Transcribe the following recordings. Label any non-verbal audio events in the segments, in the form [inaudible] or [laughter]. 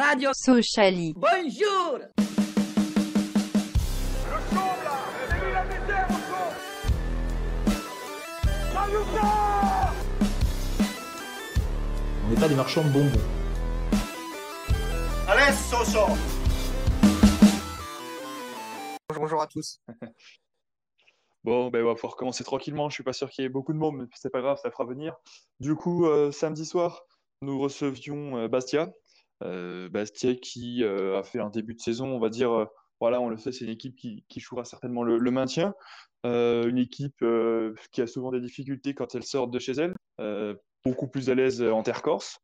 Radio Sociali. Bonjour On n'est pas des marchands de bonbons. Bonjour à tous. [laughs] Bon, ben, on va pouvoir commencer tranquillement. Je suis pas sûr qu'il y ait beaucoup de monde, mais c'est pas grave, ça fera venir. Du coup, euh, samedi soir, nous recevions euh, Bastia. Euh, Bastia qui euh, a fait un début de saison, on va dire, euh, voilà, on le sait, c'est une équipe qui, qui jouera certainement le, maintien. Une équipe qui a souvent des difficultés quand elle sort de chez elle, beaucoup plus à l'aise en terre corse.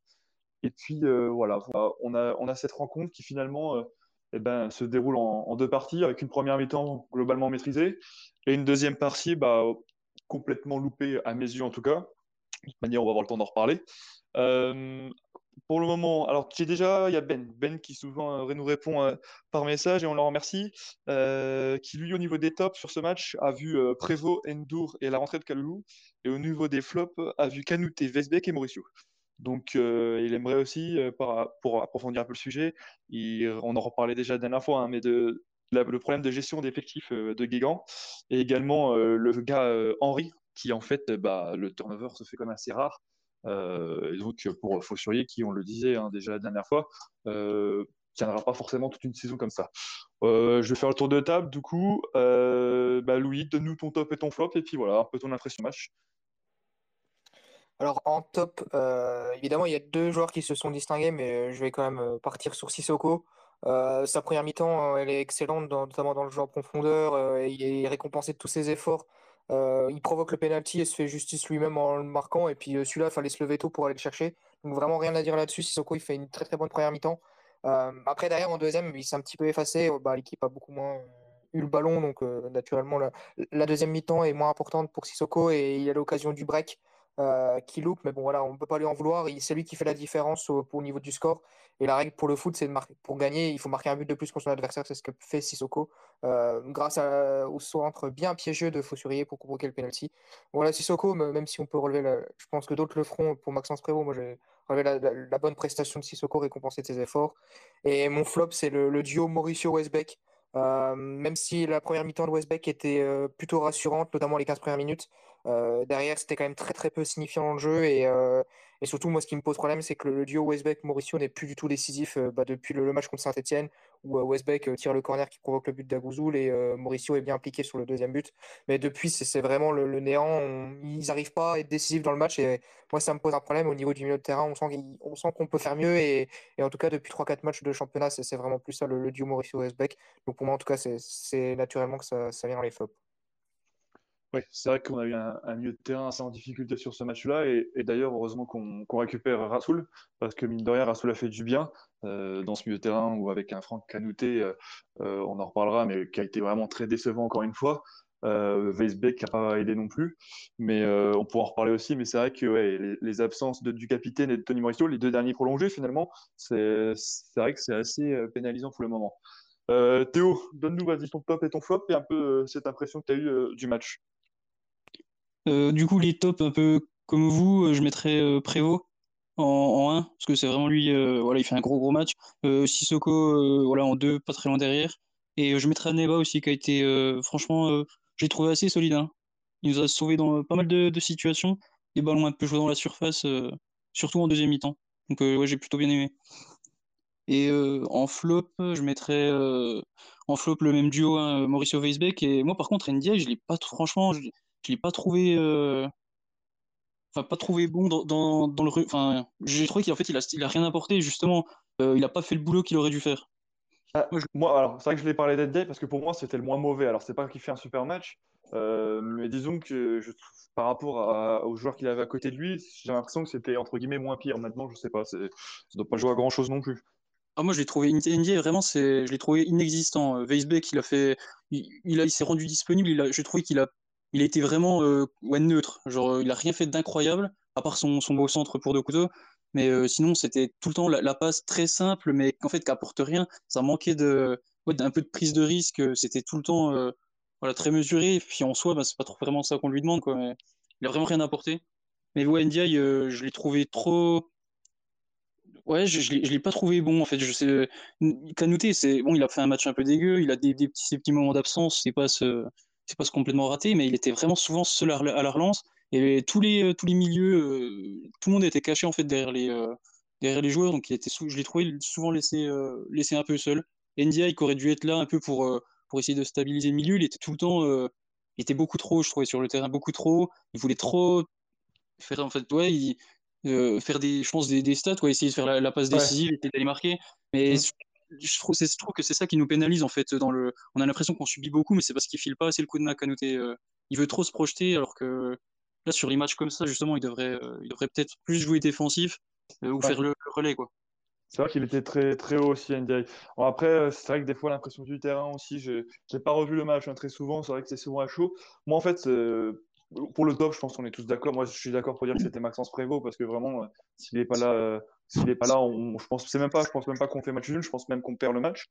Et puis voilà, on a, on a cette rencontre qui finalement eh ben, se déroule en, deux parties, avec une première mi-temps globalement maîtrisée et une deuxième partie bah, complètement loupée, à mes yeux en tout cas. De toute manière, on va avoir le temps d'en reparler. Pour le moment, alors j'ai déjà, il y a Ben, Ben qui souvent euh, nous répond euh, par message et on le remercie, euh, qui lui au niveau des tops sur ce match a vu Prévost, Endur et la rentrée de Kaloulou, et au niveau des flops a vu Kanouté, Vesbeck et Mauricio. Donc il aimerait aussi, pour approfondir un peu le sujet, on en reparlait déjà la dernière fois, hein, mais de, le problème de gestion d'effectifs de Guégan, et également le gars Henry, qui en fait, bah, le turnover se fait quand même assez rare. Euh, et donc pour Faussurier, qui on le disait hein, déjà la dernière fois, euh, tiendra pas forcément toute une saison comme ça. Euh, je vais faire le tour de table, du coup, bah, Louis, donne-nous ton top et ton flop, et puis voilà, un peu ton impression match. Alors en top, évidemment, il y a deux joueurs qui se sont distingués, mais je vais quand même partir sur Sissoko. Sa première mi-temps, elle est excellente, notamment dans le jeu en profondeur. et il est récompensé de tous ses efforts. Euh, il provoque le penalty et se fait justice lui-même en le marquant. Et puis euh, celui-là, il fallait se lever tôt pour aller le chercher. Donc vraiment rien à dire là-dessus. Sissoko, il fait une très très bonne première mi-temps. Euh, après, derrière, en deuxième, il s'est un petit peu effacé. Bah, l'équipe a beaucoup moins eu le ballon. Donc naturellement, la, la deuxième mi-temps est moins importante pour Sissoko et il a l'occasion du break euh, qui loupe, mais bon voilà, on ne peut pas lui en vouloir. C'est lui qui fait la différence au, au niveau du score. Et la règle pour le foot, c'est de marquer. Pour gagner, il faut marquer un but de plus contre son adversaire. C'est ce que fait Sissoko, euh, grâce au centre bien piégeux de Faussurier pour provoquer le penalty. Voilà, Sissoko, me- même si on peut relever, je pense que d'autres le feront pour Maxence Prévost. Moi, j'ai relevé la, bonne prestation de Sissoko, récompensé de ses efforts. Et mon flop, c'est le, duo Mauricio-Westbeck. Euh, même si la première mi-temps de Westbeck était plutôt rassurante, notamment les 15 premières minutes, euh, derrière, c'était quand même très très peu signifiant dans le jeu et, euh, et surtout moi ce qui me pose problème c'est que le, duo Westbeck-Mauricio n'est plus du tout décisif euh, bah, depuis le, match contre Saint-Etienne où Westbeck tire le corner qui provoque le but d'Agouzoul et Mauricio est bien impliqué sur le deuxième but. Mais depuis c'est vraiment le, néant. Ils n'arrivent pas à être décisifs dans le match et moi ça me pose un problème au niveau du milieu de terrain. On sent qu'on peut faire mieux et, en tout cas depuis 3-4 matchs de championnat c'est vraiment plus ça le, duo Mauricio-Westbeck. Donc pour moi en tout cas c'est naturellement que ça, ça vient dans les flops C'est vrai qu'on a eu un, milieu de terrain assez en difficulté sur ce match-là, et, d'ailleurs, heureusement qu'on récupère Rassoul, parce que mine de rien, Rassoul a fait du bien euh, dans ce milieu de terrain, ou avec un Franck Canouté, euh, euh, on en reparlera, mais qui a été vraiment très décevant encore une fois. Euh, Weisbeck n'a pas aidé non plus, mais on pourra en reparler aussi, mais c'est vrai que les, absences de, du capitaine et de Tony Mauricio, les deux derniers prolongés finalement, c'est vrai que c'est assez pénalisant pour le moment. Théo, donne-nous vas-y ton top et ton flop, et un peu cette impression que tu as eue du match. Euh, du coup, les tops, un peu comme vous, euh, je mettrais euh, Prévost en, en 1, parce que c'est vraiment lui, voilà, il fait un gros gros match. Sissoko, voilà, en 2, pas très loin derrière. Et je mettrais Neba aussi, qui a été, franchement, j'ai trouvé assez solide. hein. Il nous a sauvé dans pas mal de, situations, des ballons un peu joués dans la surface, surtout en deuxième mi-temps. Donc, ouais, j'ai plutôt bien aimé. Et en flop, je mettrais en flop le même duo, hein, Mauricio Weisbeck. Et moi, par contre, Ndiaye, je l'ai pas, franchement, je l'ai pas trouvé. euh, enfin pas trouvé bon dans, dans, dans le enfin j'ai trouvé qu'en fait il a il a rien apporté justement Euh, il a pas fait le boulot qu'il aurait dû faire Ah, Moi, je- moi, alors, c'est vrai que je l'ai parlé d'Edday parce que pour moi, c'était le moins mauvais. Alors, c'est pas qu'il fait un super match, euh, mais disons que je trouve, par rapport à- aux joueurs qu'il avait à côté de lui, j'ai l'impression que c'était entre guillemets moins pire. Maintenant, je sais pas, ça doit pas jouer à grand chose non plus. ah, moi je l'ai trouvé Ndiaye vraiment c'est je l'ai trouvé inexistant Weisbeck il a fait il, il a il s'est rendu disponible il a j'ai trouvé qu'il a il été vraiment euh, neutre. Genre euh, il a rien fait d'incroyable à part son son beau centre pour deux couteaux. Mais euh, sinon c'était tout le temps la, passe très simple mais qu'en fait qui apporte rien. Ça manquait de d'un peu de prise de risque. C'était tout le temps voilà très mesuré. Puis en soi bah, c'est pas trop vraiment ça qu'on lui demande quoi. Il a vraiment rien apporté. Mais ouais Ndiaye euh, je l'ai trouvé trop Ouais, je, l'ai pas trouvé bon en fait. Je sais, c'est bon, il a fait un match un peu dégueu, il a des, petits, petits moments d'absence, c'est ce, c'est pas complètement raté, mais il était vraiment souvent seul à, la relance et tous les tous les milieux, euh, tout le monde était caché en fait derrière les euh, derrière les joueurs, donc il était je l'ai trouvé souvent laissé euh, laissé un peu seul. NDI qui aurait dû être là un peu pour euh, pour essayer de stabiliser le milieu, il était tout le temps, euh, il était beaucoup trop, je trouvais sur le terrain beaucoup trop, il voulait trop faire en fait ouais il- euh, faire des je pense des, des stats ouais essayer de faire la, la passe Ouais. décisive essayer d'aller marquer mais Mm. Je trouve c'est je trouve que c'est ça qui nous pénalise en fait dans le on a l'impression qu'on subit beaucoup mais c'est parce qu'il file pas assez le coup de main Kanouté euh, il veut trop se projeter alors que là sur les matchs comme ça justement il devrait euh, il devrait peut-être plus jouer défensif euh, ou Ouais. faire le, le relais quoi C'est vrai qu'il était très, très haut aussi, NDI. Bon, après, euh, c'est vrai que des fois, l'impression du terrain aussi, je n'ai pas revu le match hein, très souvent. C'est vrai que c'est souvent à chaud. Moi, en fait, pour le top, je pense qu'on est tous d'accord. Moi, je suis d'accord pour dire que c'était Maxence Prévost parce que vraiment, euh, s'il n'est pas là, euh, s'il est pas là, on, je pense, même pas, je pense même pas qu'on fait match nul. Je pense même qu'on perd le match.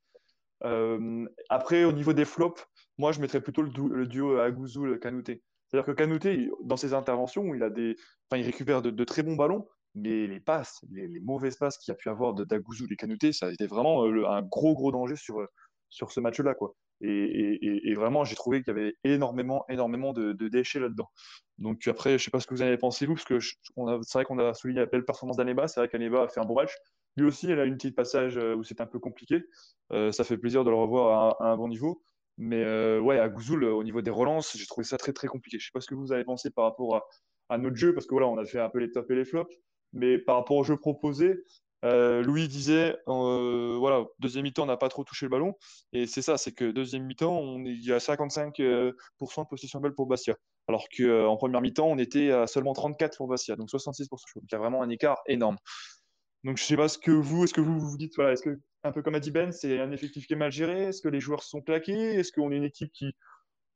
Euh, après, au niveau des flops, moi, je mettrais plutôt le, du- le duo Agouzoul-Kanouté. C'est-à-dire que Kanouté, il- dans ses interventions, il a des, enfin, il récupère de, très bons ballons, mais les passes, les, mauvaises passes qu'il a pu avoir de d'Agouzoul et Kanouté, ça a été vraiment euh, un gros, gros danger sur, sur ce match-là, quoi. Et, vraiment, j'ai trouvé qu'il y avait énormément, énormément de, déchets là-dedans. Donc après, je sais pas ce que vous en avez pensé, vous, parce que c'est vrai qu'on a souligné la belle performance d'Aneba, c'est vrai qu'Aneba a fait un bon match. Lui aussi, elle a une petite passage euh, où c'était un peu compliqué. Euh, ça fait plaisir de le revoir à, un bon niveau. Mais euh, ouais, à Gouzoul, au niveau des relances, j'ai trouvé ça très très compliqué. Je sais pas ce que vous avez pensé par rapport à, à notre jeu, parce que voilà, on a fait un peu les tops et les flops. Mais par rapport au jeu proposé, euh, Louis disait, euh, voilà, deuxième mi-temps, on n'a pas trop touché le ballon. Et c'est ça, c'est que deuxième mi-temps, on est, il y a 55% euh, de possession de balle pour Bastia. Alors qu'en première mi-temps, on était à seulement 34% pour Bastia, donc 66%. Donc il y a vraiment un écart énorme. Donc, je sais pas ce que vous, est-ce que vous vous dites, voilà, est-ce que, un peu comme a dit Ben, c'est un effectif qui est mal géré? Est-ce que les joueurs sont claqués? Est-ce qu'on est une équipe qui,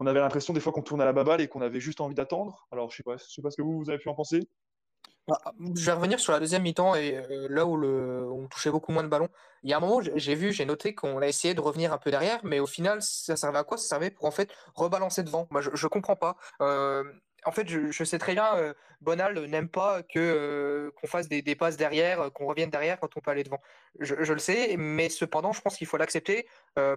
on avait l'impression des fois qu'on tourne à la baballe et qu'on avait juste envie d'attendre? Alors, je sais sais pas ce que vous, vous avez pu en penser. Bah, je vais revenir sur la deuxième mi-temps et euh, là où on touchait beaucoup moins de ballons. Il y a un moment, j'ai vu, j'ai noté qu'on a essayé de revenir un peu derrière, mais au final, ça servait à quoi? Ça servait pour en fait rebalancer devant. Moi, je, je comprends pas. Euh, en fait, je, sais très bien, euh, Bonal n'aime pas que qu'on fasse des, passes derrière, qu'on revienne derrière quand on peut aller devant. Je, le sais, mais cependant, je pense qu'il faut l'accepter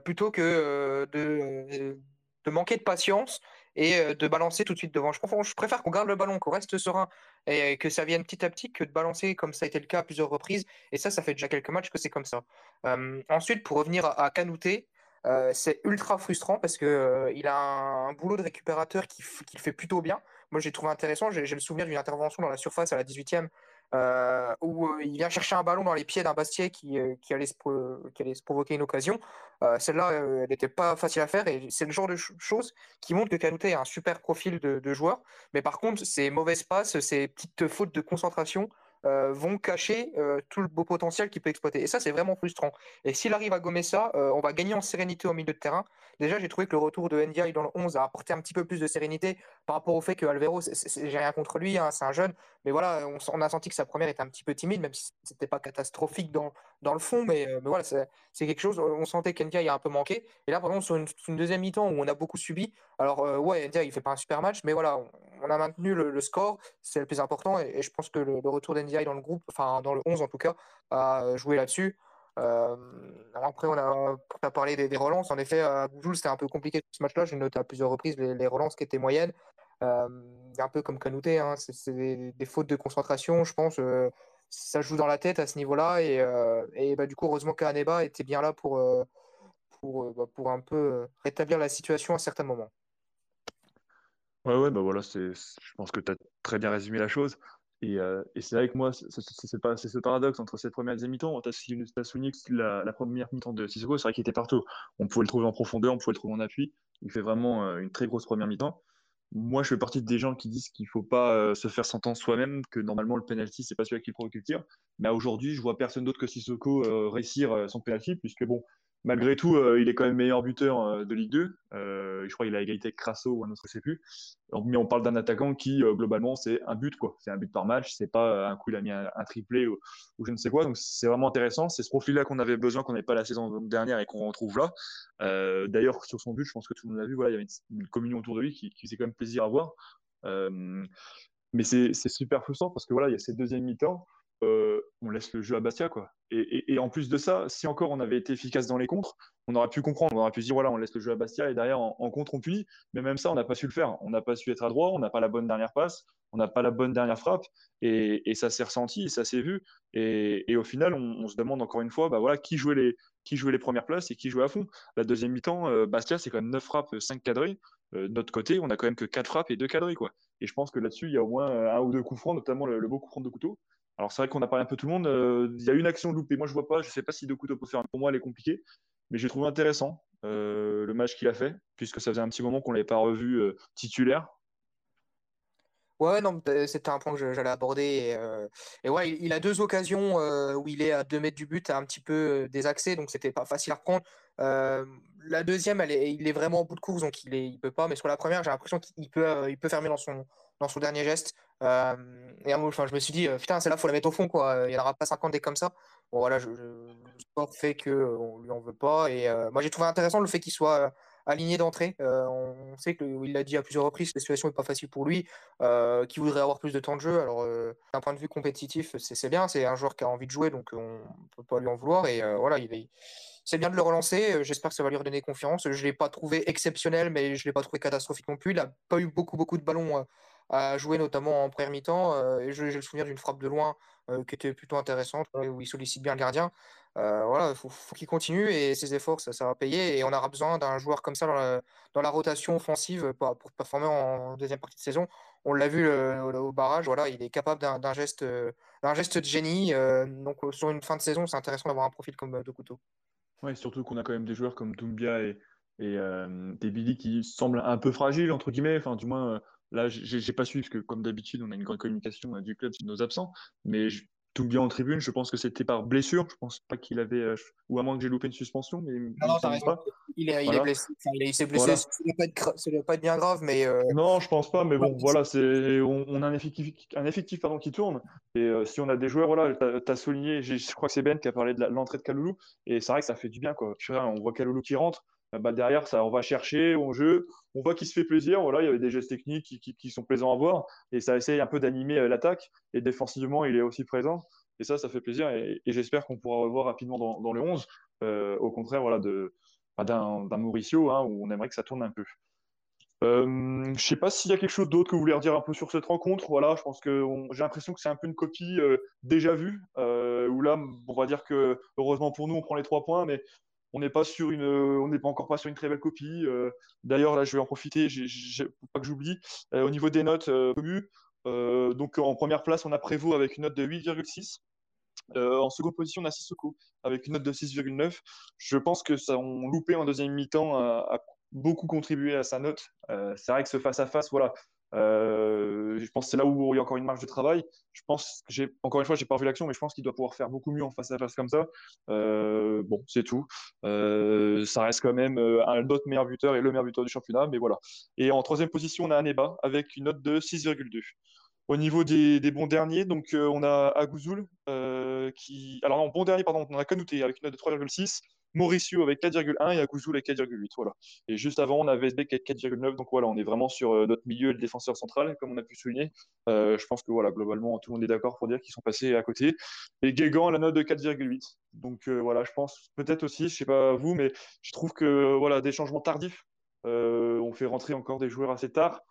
plutôt que de manquer de patience et euh, de balancer tout de suite devant. Je, préfère- qu'on garde le ballon, qu'on reste serein et que ça vienne petit à petit que de balancer comme ça a été le cas à plusieurs reprises. Et ça, ça fait déjà quelques matchs que c'est comme ça. Euh, ensuite, pour revenir à, à Kanouté, euh, c'est ultra frustrant parce que euh, il a un, boulot de récupérateur qui, f- qui fait plutôt bien. Moi, j'ai trouvé intéressant. J'ai le souvenir d'une intervention dans la surface à la 18e euh, où euh, il vient chercher un ballon dans les pieds d'un Bastier qui, euh, qui, allait se, qui allait se provoquer une occasion. Celle-là, elle n'était pas facile à faire et c'est le genre de ch- choses qui montre que Kanouté a un super profil de, de joueur. Mais par contre, ces mauvaises passes, ces petites fautes de concentration euh, vont cacher euh, tout le beau potentiel qu'il peut exploiter. Et ça, c'est vraiment frustrant. Et s'il arrive à gommer ça, euh, on va gagner en sérénité au milieu de terrain. Déjà, j'ai trouvé que le retour de NDI dans le 11 a apporté un petit peu plus de sérénité par rapport au fait que c'est- j'ai rien contre lui, hein, c'est un jeune, mais voilà, on a senti que sa première était un petit peu timide, même si c'était pas catastrophique dans, dans le fond, mais, euh, voilà, c'est quelque chose, on sentait qu'NDI a un peu manqué. Et là, par exemple, sur une, deuxième mi-temps où on a beaucoup subi, alors euh, ouais, NDI, il fait pas un super match, mais voilà, on, a maintenu le, score, c'est le plus important, et, je pense que le, retour d'NDI dans le groupe, enfin dans le 11 en tout cas, a joué là-dessus. Euh, après, on a, parlé des, relances. En effet, à Goujoul, c'était un peu compliqué ce match-là. J'ai noté à plusieurs reprises les, relances qui étaient moyennes. Un peu comme Kanouté, hein. c'est des, fautes de concentration, je pense. Ça joue dans la tête à ce niveau-là. Et, euh, et bah, du coup, heureusement qu'Aneba était bien là pour, euh, pour, euh, bah, pour un peu rétablir la situation à certains moments. Ouais, ouais, bah voilà, c'est, je pense que tu as très bien résumé la chose. Et, euh, et c'est que moi, c'est pas, ce paradoxe entre cette première et deuxième mi-temps. Souligné que la, première mi-temps de Sissoko, c'est vrai qu'il était partout. On pouvait le trouver en profondeur, on pouvait le trouver en appui. Il fait vraiment une très grosse première mi-temps. Moi, je fais partie des gens qui disent qu'il faut pas euh, se faire s'entendre soi-même, que normalement le penalty, c'est pas celui qui provoque le tir. Mais aujourd'hui, je vois personne d'autre que Sissoko euh, réussir euh, son penalty, puisque bon, malgré tout, euh, il est quand même meilleur buteur euh, de Ligue 2. Euh, je crois qu'il a égalité avec Crasso ou un autre, je sais plus. Mais on parle d'un attaquant qui, globalement, c'est un but, quoi. C'est un but par match. C'est pas un coup, il a mis un, un triplé ou, je ne sais quoi. Donc, c'est vraiment intéressant. C'est ce profil-là qu'on avait besoin, qu'on n'avait pas la saison dernière et qu'on retrouve là. D'ailleurs, sur son but, je pense que tout le monde l'a vu. Voilà, il y avait une, une communion autour de lui qui, qui faisait quand même plaisir à voir. Mais c'est super frustrant parce que voilà, il y a cette deuxième mi-temps on laisse le jeu à Bastia, quoi. Et, en plus de ça, si encore on avait été efficace dans les contres, on aurait pu comprendre, on aurait pu dire voilà, on laisse le jeu à Bastia et derrière en, contre on punit. Mais même ça, on n'a pas su le faire. On n'a pas su être adroit, on n'a pas la bonne dernière passe, on n'a pas la bonne dernière frappe et, ça s'est ressenti, ça s'est vu. Et, au final, on, se demande encore une fois, bah voilà, qui jouait les qui jouait les premières places et qui jouait à fond. La deuxième mi-temps, euh, Bastia, c'est quand même 9 frappes, 5 cadrés. Euh, de notre côté, on a quand même que 4 frappes et 2 cadrés. Quoi. Et je pense que là-dessus, il y a au moins un ou deux coups francs, notamment le, le beau coup franc de couteau. Alors c'est vrai qu'on a parlé un peu tout le monde. Euh, il y a une action loupée. Moi je vois pas. Je sais pas si couteau peut faire. Pour moi elle est compliquée, mais j'ai trouvé intéressant euh, le match qu'il a fait, puisque ça faisait un petit moment qu'on l'avait pas revu euh, titulaire. Ouais, non, c'était un point que j'allais aborder. Et, ouais, il, a deux occasions où il est à deux mètres du but, un petit peu désaxé, donc c'était pas facile à reprendre. la deuxième, il est vraiment au bout de course, donc il, est, il peut pas. Mais sur la première, j'ai l'impression qu'il peut, il peut fermer dans son, dans son dernier geste. Euh, et enfin, je me suis dit, euh, putain, c'est là, faut la mettre au fond, quoi. Il n'y en aura pas 50 des comme ça. Bon, voilà, je, le sport fait qu'on lui en veut pas. Et euh, moi, j'ai trouvé intéressant le fait qu'il soit aligné d'entrée. on sait qu'il l'a dit à plusieurs reprises, la situation n'est pas facile pour lui, qu'il voudrait avoir plus de temps de jeu. Alors, d'un point de vue compétitif, c'est bien, c'est un joueur qui a envie de jouer, donc on ne peut pas lui en vouloir. Et voilà, il est, c'est bien de le relancer. J'espère que ça va lui redonner confiance. Je ne l'ai pas trouvé exceptionnel, mais je ne l'ai pas trouvé catastrophique non plus. Il n'a pas eu beaucoup, beaucoup de ballons à jouer, notamment en première mi-temps. Euh, et j'ai le souvenir d'une frappe de loin euh, qui était plutôt intéressante, où il sollicite bien le gardien. Euh, voilà, il faut, qu'il continue et ses efforts, ça, ça, va payer. Et on aura besoin d'un joueur comme ça dans la, rotation offensive pour, performer en deuxième partie de saison. On l'a vu au barrage, voilà, il est capable d'un geste, d'un geste de génie. donc sur une fin de saison, c'est intéressant d'avoir un profil comme Couteau. Oui, surtout qu'on a quand même des joueurs comme Doumbia et, et Billy qui semblent un peu fragiles, entre guillemets, enfin du moins Là, j'ai pas su, parce que comme d'habitude, on a une grande communication euh, du club sur nos absents. Mais tout bien en tribune, je pense que c'était par blessure. Je pense pas qu'il avait, euh, ou à moins que j'ai loupé une suspension. Mais non, non. Il est, il est blessé. il s'est blessé. Ça ne doit, pas être bien grave, mais. Euh, non, je pense pas. Mais bon, voilà, c'est, on, a un effectif, un effectif pardon, qui tourne. Et si on a des joueurs, voilà, tu as, souligné, je crois que c'est Ben qui a parlé de l'entrée de Kaloulou. Et c'est vrai que ça fait du bien, quoi. on voit Kaloulou qui rentre. Bah, derrière, ça, on va chercher, on joue, on voit qu'il se fait plaisir. Il y avait des gestes techniques qui, sont plaisants à voir et ça essaye un peu d'animer euh, l'attaque. Et défensivement, il est aussi présent. Et ça, ça fait plaisir. Et, j'espère qu'on pourra revoir rapidement dans, le 11. Euh, au contraire, voilà, bah, d'un, Mauricio, hein, où on aimerait que ça tourne un peu. Euh, je ne sais pas s'il y a quelque chose d'autre que vous voulez redire un peu sur cette rencontre. Voilà, je pense que j'ai l'impression que c'est un peu une copie déjà vue. où là, on va dire que heureusement pour nous, on prend les trois points, mais on n'est pas sur une, on n'est pas encore pas sur une très belle copie. Euh, d'ailleurs, là, je vais en profiter, j'ai, pas que j'oublie. Euh, au niveau des notes euh, donc en première place, on a Prévost avec une note de 8,6. en seconde position, on a Sissoko avec une note de 6,9. Je pense que ça, on loupé en deuxième mi-temps a, beaucoup contribué à sa note. c'est vrai que ce face à face, voilà, euh, je pense que c'est là où il y a encore une marge de travail. Je pense encore une fois, j'ai pas vu l'action, mais je pense qu'il doit pouvoir faire beaucoup mieux en face à face comme ça. Euh, bon, c'est tout. Euh, ça reste quand même un autre meilleur buteur et le meilleur buteur du championnat, mais voilà. Et en troisième position, on a Aneba avec une note de 6,2. Au niveau des, bons derniers, donc on a Agouzoul qui. Alors non, bon dernier, pardon, on a Kanouté avec une note de 3,6. Mauricio avec 4,1 et Akuzul avec 4,8. Voilà. Et juste avant, on a VSB avec 4,9. Donc voilà, on est vraiment sur euh, notre milieu, le défenseur central, comme on a pu souligner. Euh, je pense que voilà, globalement, tout le monde est d'accord pour dire qu'ils sont passés à côté. Et Guégan la note de 4,8. Donc euh, voilà, je pense peut-être aussi, je sais pas vous, mais je trouve que voilà, des changements tardifs. on fait rentrer encore des joueurs assez tard.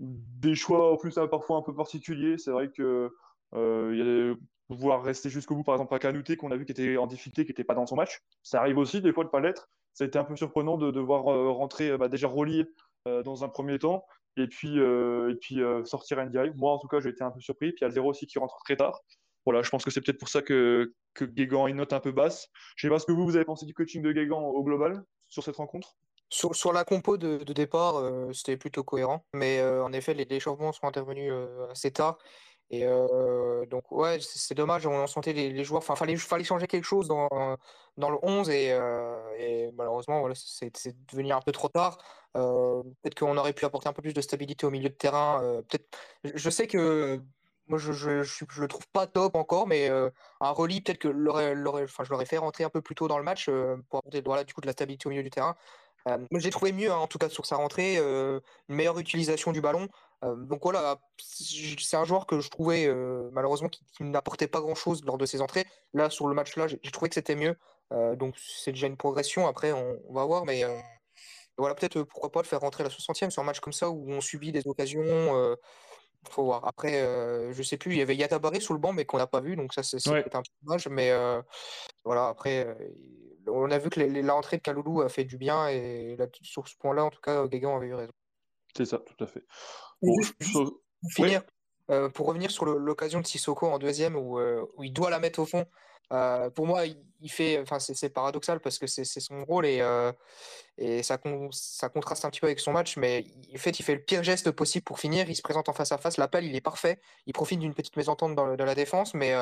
Des choix en plus parfois un peu particuliers. C'est vrai que il y a pouvoir rester jusqu'au bout, par exemple, à Canouté, qu'on a vu qui était en difficulté, qui n'était pas dans son match. Ça arrive aussi, des fois, de ne pas l'être. Ça a été un peu surprenant de devoir euh, rentrer bah, déjà relié euh, dans un premier temps et puis, euh, et puis NDI. Moi, en tout cas, j'ai été un peu surpris. Puis il y a Zéro aussi qui rentre très tard. Voilà, je pense que c'est peut-être pour ça que, que Guégan a une note un peu basse. Je ne sais pas ce que vous, vous avez pensé du coaching de Guégan au global sur cette rencontre? Sur, sur, la compo de, départ, c'était plutôt cohérent, mais en effet, les, changements sont intervenus assez tard. Et euh, donc, ouais, c'est dommage, on sentait les, joueurs. Enfin, fallait, fallait changer quelque chose dans, dans le 11 et, euh, et malheureusement, c'est devenu un peu trop tard. Euh, peut-être qu'on aurait pu apporter un peu plus de stabilité au milieu de terrain. peut-être, je sais que moi, je, je, je, le trouve pas top encore, mais un relis, peut-être que enfin, je l'aurais fait rentrer un peu plus tôt dans le match pour apporter du coup, de la stabilité au milieu du terrain. j'ai trouvé mieux, hein, en tout cas, sur sa rentrée, une meilleure utilisation du ballon. Donc voilà, c'est un joueur que je trouvais malheureusement qui, n'apportait pas grand-chose lors de ses entrées. Là, sur le match-là, j'ai trouvé que c'était mieux. donc c'est déjà une progression. Après, on, va voir, mais voilà, peut-être pourquoi pas le faire rentrer la 60e sur un match comme ça où on subit des occasions. faut voir. Après, je sais plus, il y avait Yatabaré sur le banc, mais qu'on n'a pas vu, donc ça c'est un peu dommage. Mais voilà, après, on a vu que l'entrée de Kaloulou a fait du bien et là, sur ce point-là, en tout cas, Guégan avait eu raison. C'est ça, tout à fait. pour, finir, euh, pour revenir sur l'occasion de Sissoko en deuxième où, euh, où, il doit la mettre au fond, euh, pour moi, il fait, enfin, c'est paradoxal parce que c'est son rôle et, et ça, ça contraste un petit peu avec son match, mais en fait, il fait le pire geste possible pour finir. Il se présente en face à face. L'appel, il est parfait. Il profite d'une petite mésentente dans, la défense, mais,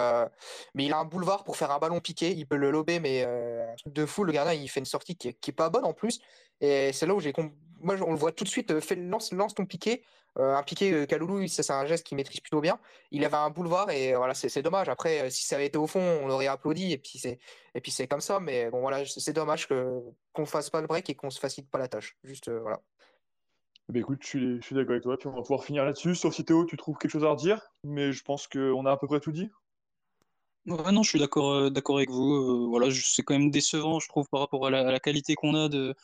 mais il a un boulevard pour faire un ballon piqué. Il peut le lober, mais un truc de fou. Le gardien, il fait une sortie qui qui est pas bonne en plus. Et c'est là où j'ai. Moi, on le voit tout de suite. Fait, lance, lance ton piqué. Euh, un piqué euh, Kaloulou, c'est un geste qu'il maîtrise plutôt bien. Il avait un boulevard et voilà, c'est dommage. Après, euh, si ça avait été au fond, on aurait applaudi et puis c'est et puis c'est comme ça. Mais bon, voilà, c'est dommage que qu'on fasse pas le break et qu'on se facilite pas la tâche. Juste voilà. Bah écoute, je suis, je suis d'accord avec toi. Puis on va pouvoir finir là-dessus. Sauf si Théo, tu trouves quelque chose à redire, mais je pense qu'on a à peu près tout dit. Ouais, non, je suis d'accord d'accord avec vous. voilà, c'est quand même décevant, je trouve, par rapport à la qualité qu'on a de,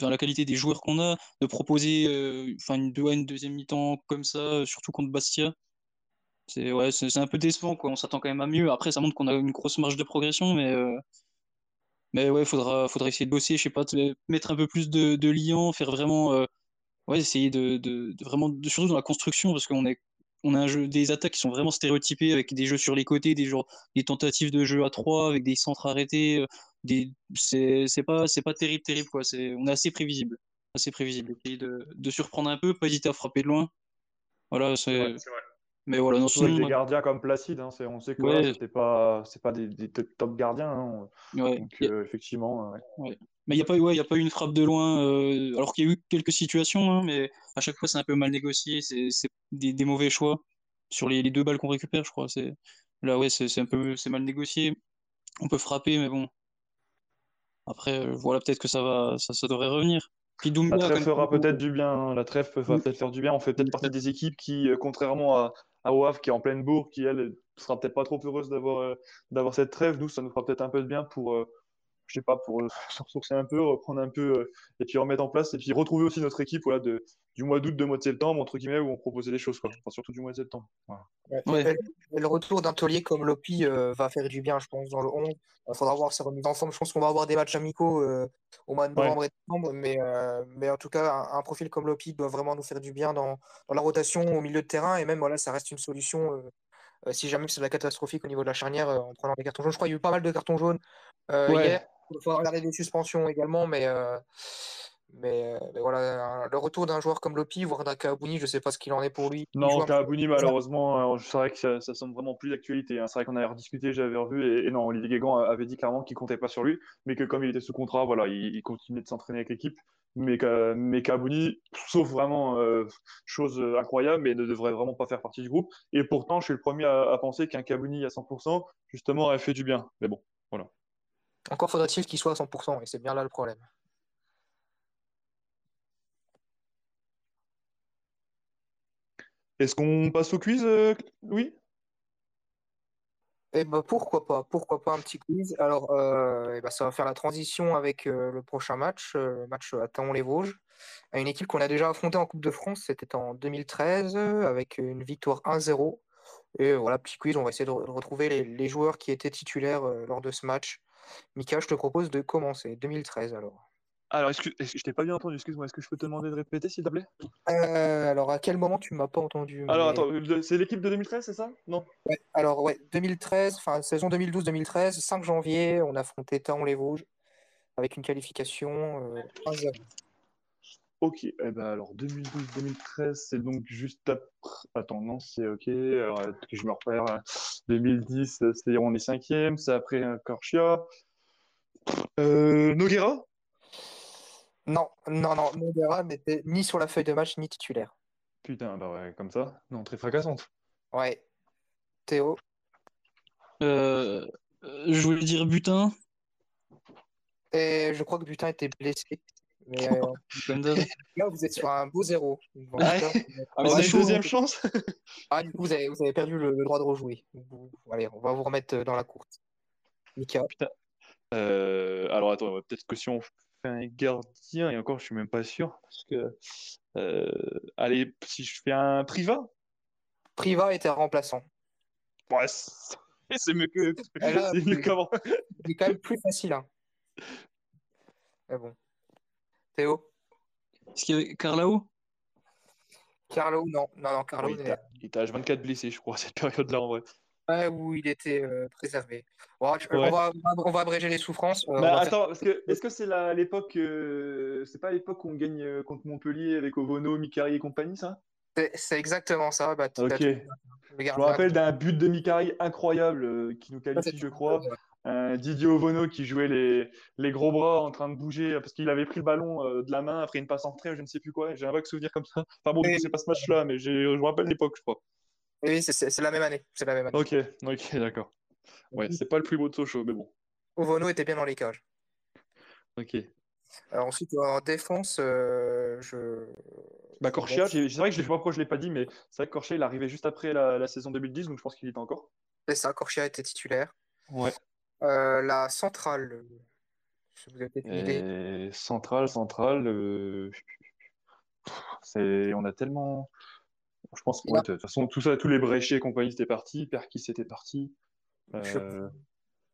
la qualité des joueurs qu'on a, de proposer euh, une, une deuxième mi-temps comme ça, euh, surtout contre Bastia. C'est ouais, un peu décevant quoi. On s'attend quand même à mieux. Après, ça montre qu'on a une grosse marge de progression, mais euh, mais ouais, faudra faudra essayer de bosser. Je sais pas, mettre un peu plus de, de faire vraiment ouais, essayer de, de, vraiment surtout dans la construction parce qu'on est on a un jeu, des attaques qui sont vraiment stéréotypées avec des jeux sur les côtés, des, des tentatives de jeu à trois avec des centres arrêtés, c'est pas c'est pas terrible terrible quoi. C'est on est assez prévisible assez prévisible. Essayer de, de, surprendre un peu pas hésiter à frapper de loin. Voilà c'est mais voilà non des gardiens comme Placide hein, on sait que ouais. c'était pas c'est pas des, des, top gardiens hein. donc euh, effectivement mais il n'y a pas ouais, a pas eu une frappe de loin euh, alors qu'il y a eu quelques situations hein, mais à chaque fois c'est un peu mal négocié c'est des, des, mauvais choix sur les, les deux balles qu'on récupère je crois c'est là ouais c'est un peu c'est mal négocié on peut frapper mais bon après, euh, voilà, peut-être que ça va, ça, ça devrait revenir. Puis la trêve fera peut-être du bien. Hein. La trêve va peut-être faire du bien. On fait peut-être partie des équipes qui, euh, contrairement à, à OAF, qui est en pleine bourre, qui elle sera peut-être pas trop heureuse d'avoir euh, d'avoir cette trêve. Nous, ça nous fera peut-être un peu de bien pour je sais pas, pour [laughs] se ressourcer un peu, reprendre un peu, et puis remettre en place, et puis retrouver aussi notre équipe voilà, de, du mois d'août, de mois de septembre, entre guillemets, où on proposait des choses, quoi. Enfin, surtout du mois de septembre. le retour d'un taulier comme Lopi va faire du bien, je pense, dans le 11. Il faudra voir sa remise ensemble. Je pense qu'on va avoir des matchs amicaux au mois de novembre et décembre, mais, mais en tout cas, un, profil comme Lopi doit vraiment nous faire du bien dans, dans, la rotation au milieu de terrain, et même, voilà, ça reste une solution. si jamais c'est la catastrophique au niveau de la charnière en prenant des cartons jaunes. Je crois qu'il y a eu pas mal de cartons jaunes hier. Il faudra regarder des suspensions également, mais, euh, mais, voilà, le retour d'un joueur comme Lopi, voire d'un Kabouni, je ne sais pas ce qu'il en est pour lui. Non, Kabouni, malheureusement, c'est vrai que ça, ça semble vraiment plus d'actualité. Hein. C'est vrai qu'on avait rediscuté, j'avais revu, et, non, Olivier Guégan avait dit clairement qu'il ne comptait pas sur lui, mais que comme il était sous contrat, voilà, il, continuait de s'entraîner avec l'équipe. Mais, mais sauf vraiment euh, chose incroyable, mais ne devrait vraiment pas faire partie du groupe. Et pourtant, je suis le premier à, à penser qu'un Kabouni à 100%, justement, a fait du bien. Mais bon, voilà. Encore faudrait-il qu'il soit à 100%, et c'est bien là le problème. Est-ce qu'on passe au quiz, euh, oui eh ben, pourquoi pas, pourquoi pas un petit quiz. Alors, euh, eh ben, ça va faire la transition avec euh, le prochain match, le match à Taon-les-Vosges, à une équipe qu'on a déjà affrontée en Coupe de France, c'était en 2013, avec une victoire 1-0. Et voilà, petit quiz, on va essayer de, retrouver les, joueurs qui étaient titulaires lors de ce match. Mika, je te propose de commencer. 2013 alors. Alors, que, je t'ai pas bien entendu Excuse-moi, est-ce que je peux te demander de répéter, s'il te plaît? Euh, Alors, à quel moment tu m'as pas entendu Alors, attends, c'est l'équipe de 2013, c'est ça? Non? Alors, ouais, 2013, enfin, saison 2012-2013, 5 janvier, on a affronté Taon-les-Vosges avec une qualification 1-0. Euh, ok, eh ben alors 2012-2013, c'est donc juste après. Attends, non, c'est ok. Alors, que je me repère. 2010, c'est-à-dire on est cinquième, c'est après Corchia. Euh, Noguera? Non, non, non, Noguera n'était ni sur la feuille de match ni titulaire. Putain, bah ouais, comme ça. Non, très fracassante. Ouais. Théo? Euh, Je voulais dire Butin. Et je crois que Butin était blessé. Mais euh, [laughs] là, vous êtes sur un beau zéro. Ouais. ça, Ah, une deuxième chance [laughs] Ah, du coup, vous avez, vous avez perdu le, le droit de rejouer. Vous- allez, on va vous remettre dans la course. Mika, Euh, alors attends, peut-être que si on fait un gardien, et encore je suis même pas sûr, parce que euh, allez, si je fais un Priva, Priva était remplaçant. ouais, c'est [laughs] c'est mieux que c'est mieux qu'avant. C'est quand même plus facile. Hein. Mais bon. Théo Est-ce qu'il y avait Carlao? Carlo Non, non, non, Carlo. Oui, il était H24 blessé, je crois, à [laughs] cette période-là en vrai. Ouais, où il était euh, préservé. Bon, je- Ouais. on, va, on va abréger les souffrances. euh, Bah, faire- attends, que est-ce que c'est la- l'époque, euh, c'est pas l'époque où on gagne euh, contre Montpellier avec Ovono, Mikari et compagnie, ça? C'est c'est exactement ça. Bah, Ok. tout- Je me rappelle d'un but de Mikari incroyable euh, qui nous qualifie, je crois. Un Didier Ovono qui jouait les, les gros bras en train de bouger parce qu'il avait pris le ballon euh, de la main après une passe en retrait, je ne sais plus quoi. J'ai un vague souvenir comme ça. Enfin bon, c'est pas ce match-là, mais je me rappelle l'époque, je crois. Oui, c'est- la même année. C'est la même année. Ok, ok, d'accord. Ouais, c'est pas le plus beau de Sochaux, mais bon. Ovono était bien dans les cages. Ok. Alors, ensuite, en défense, euh, je. Bah, Corchia, c'est vrai que je sais pas pourquoi je l'ai pas dit, mais c'est vrai que Corchia, il arrivait juste après la, la saison 2010, donc je pense qu'il était encore. C'est ça, Corchia était titulaire. Ouais. Euh, la centrale, euh, si vous peut-être une idée. Euh, c'est, on a tellement. Je pense que ouais, de toute façon, tout ça, tous les Bréchés et compagnie étaient partis, Perkis était parti. Je- Euh,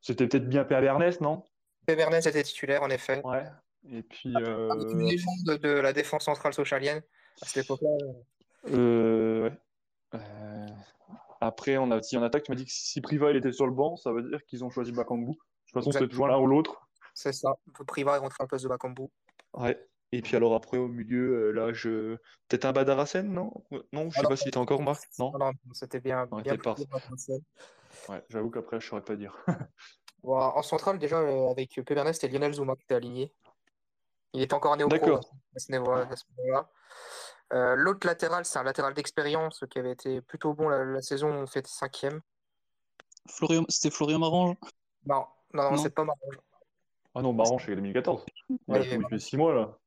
C'était peut-être bien Pierre Bernès, non? Bernès était titulaire, en effet. Ouais. Et puis, Avec une euh, légende de la défense centrale socialienne à cette époque-là. euh, ouais. Euh, après, on a dit en attaque, tu m'as dit que si Priva il était sur le banc, ça veut dire qu'ils ont choisi Bakambu. De toute façon, c'est toujours l'un ou l'autre. C'est ça. Priva est rentré en place de Bakambu. Ouais. Et puis alors après, au milieu, euh, là, je... peut-être un Badar Hassen, non? Non, je sais Alors, pas s'il était encore Marc. Non? Non, non, c'était bien, Ouais, bien j'avoue qu'après, je saurais pas dire. [laughs] En centrale, déjà, euh, avec Pébernès, c'était Lionel Zuma qui était aligné. Il était encore néo-pro D'accord. à ce niveau- à ce moment-là. Euh, L'autre latéral, c'est un latéral d'expérience qui avait été plutôt bon la, la saison où on fait cinquième. Florian... C'était Florian Marange? Non, non, non, Non. c'est pas marrant. Ah non, Baron, c'est 2014. Il a Ouais, fait, il ouais. fait six mois, là.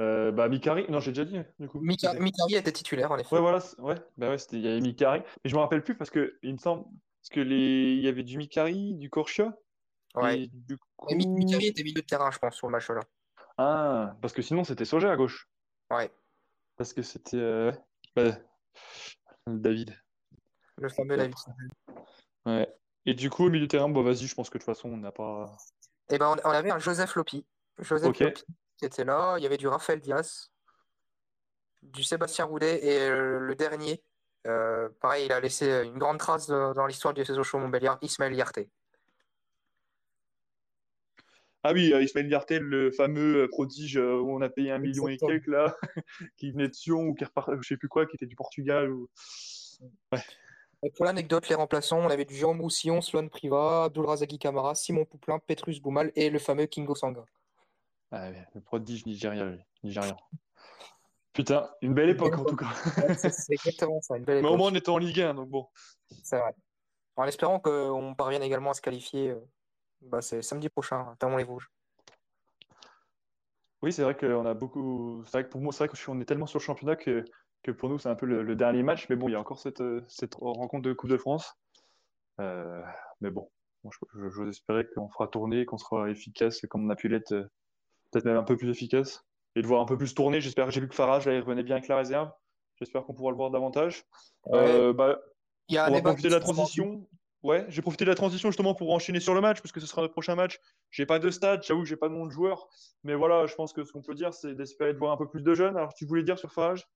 Euh, bah, Mikari, non, j'ai déjà dit, du coup. Mikari était titulaire, en effet. Ouais, voilà, ouais, bah ouais, c'était, il y avait Mikari. Mais je me rappelle plus parce que, il me semble, parce que les, il y avait du Mikari, du Korchia, Ouais. et du coup, Mikari était milieu de terrain, je pense, sur le match-là. ah, parce que sinon, c'était Soja à gauche. Ouais, Parce que c'était, euh, bah, David. le fameux. David. Ouais. Et du coup, au milieu de terrain, bah vas-y, je pense que de toute façon, on n'a pas. Et ben, on, avait un Joseph Lopi. Joseph. Lopi qui était là. Il y avait du Raphaël Diaz, du Sébastien Roudet et euh, le dernier. euh, pareil, il a laissé une grande trace dans l'histoire du SSO Montbéliard, Ismaël Yarté. Ah oui, euh, Ismaël Gartel, le fameux euh, prodige euh, où on a payé un million et quelques là, [laughs] qui venait de Sion ou qui repart, je sais plus quoi, qui était du Portugal. Ou... Et pour l'anecdote, les remplaçants, on avait du Jérôme Roussillon, Sloan Priva, Abdulrazaki Camara, Simon Pouplin, Petrus Boumal et le fameux Kingo Sanga. Ah, ouais, le prodige nigérien, nigérien. Putain, une belle époque en tout cas. [laughs] C'est exactement ça, une belle Mais au époque. moins on était en Ligue 1, donc bon. C'est vrai. En espérant qu'on parvienne également à se qualifier, bah, c'est samedi prochain, notamment les Vosges. Oui, c'est vrai qu'on a beaucoup. C'est vrai que pour moi, c'est vrai qu'on est tellement sur le championnat que, que pour nous, c'est un peu le, le dernier match. Mais bon, il y a encore cette, cette rencontre de Coupe de France. Euh, mais bon, Bon, je- j'ose espérer qu'on fera tourner, qu'on sera efficace comme on a pu l'être, euh, peut-être même un peu plus efficace. Et de voir un peu plus tourner. J'espère j'ai vu que Farage, là, il revenait bien avec la réserve. J'espère qu'on pourra le voir davantage. Euh, bah, Il y a un on va profiter de la transition. Ouais, j'ai profité de la transition justement pour enchaîner sur le match, parce que ce sera notre prochain match. J'ai pas de stade, j'avoue que j'ai pas de nom de joueur. Mais voilà, je pense que ce qu'on peut dire, c'est d'espérer de voir un peu plus de jeunes. Alors, tu voulais dire sur Farage?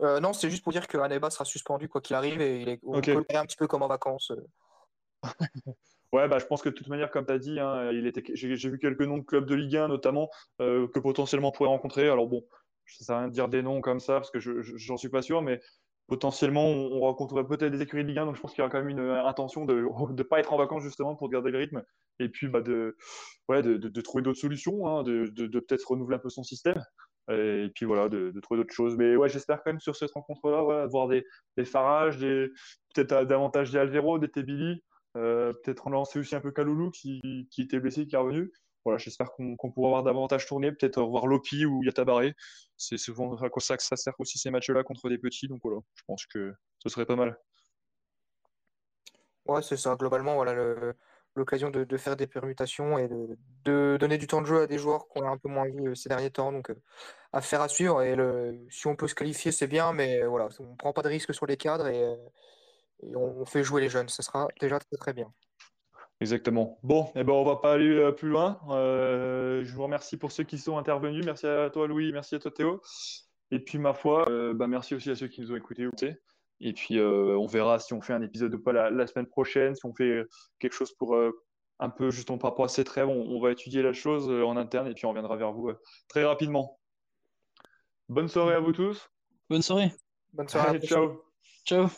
Euh, non, c'est juste pour dire que Aneba sera suspendu quoi qu'il arrive et il est, on Ok. peut le faire un petit peu comme en vacances. euh. [laughs] Ouais, bah, je pense que de toute manière, comme tu as dit, hein, il était... j'ai vu quelques noms de clubs de Ligue 1 notamment euh, que potentiellement on pourrait rencontrer. Alors bon, ça sert à rien de dire des noms comme ça parce que je, je- j'en suis pas sûr, mais potentiellement on, on rencontrerait peut-être des écuries de Ligue 1. Donc je pense qu'il y aura quand même une euh, intention de [laughs] ne pas être en vacances justement pour garder le rythme et puis bah, de, trouver d'autres solutions, hein, de, peut-être renouveler un peu son système. Et puis voilà, de, trouver d'autres choses. Mais ouais, j'espère quand même sur cette rencontre-là, ouais, avoir des, des Farages, des, peut-être euh, davantage des Alvero, des Tebili. Euh, peut-être relancer aussi un peu Kaloulou qui, qui était blessé, qui est revenu. Voilà, j'espère qu'on pourra avoir davantage tourné, peut-être revoir Lopi ou Yatabaré. C'est souvent à ça que ça sert aussi ces matchs-là contre des petits, donc voilà, je pense que ce serait pas mal. Ouais, c'est ça. Globalement, voilà, l'occasion de, faire des permutations et de, donner du temps de jeu à des joueurs qu'on a un peu moins vu euh, ces derniers temps. Donc, euh, à suivre. Et si on peut se qualifier, c'est bien, mais voilà, on ne prend pas de risque sur les cadres et, euh, on, fait jouer les jeunes. Ce sera déjà très, très bien. Exactement. Bon, eh ben, on va pas aller plus loin. je vous remercie pour ceux qui sont intervenus. Merci à toi, Louis. Merci à toi, Théo. Et puis, ma foi, bah, merci aussi à ceux qui nous ont écoutés. Et puis, euh, on verra si on fait un épisode ou pas la, semaine prochaine, si on fait quelque chose pour euh, un peu justement par rapport à cette rêve, on, va étudier la chose euh, en interne et puis on reviendra vers vous très rapidement. Bonne soirée à vous tous. Bonne soirée. Bonne soirée. ciao. Ciao.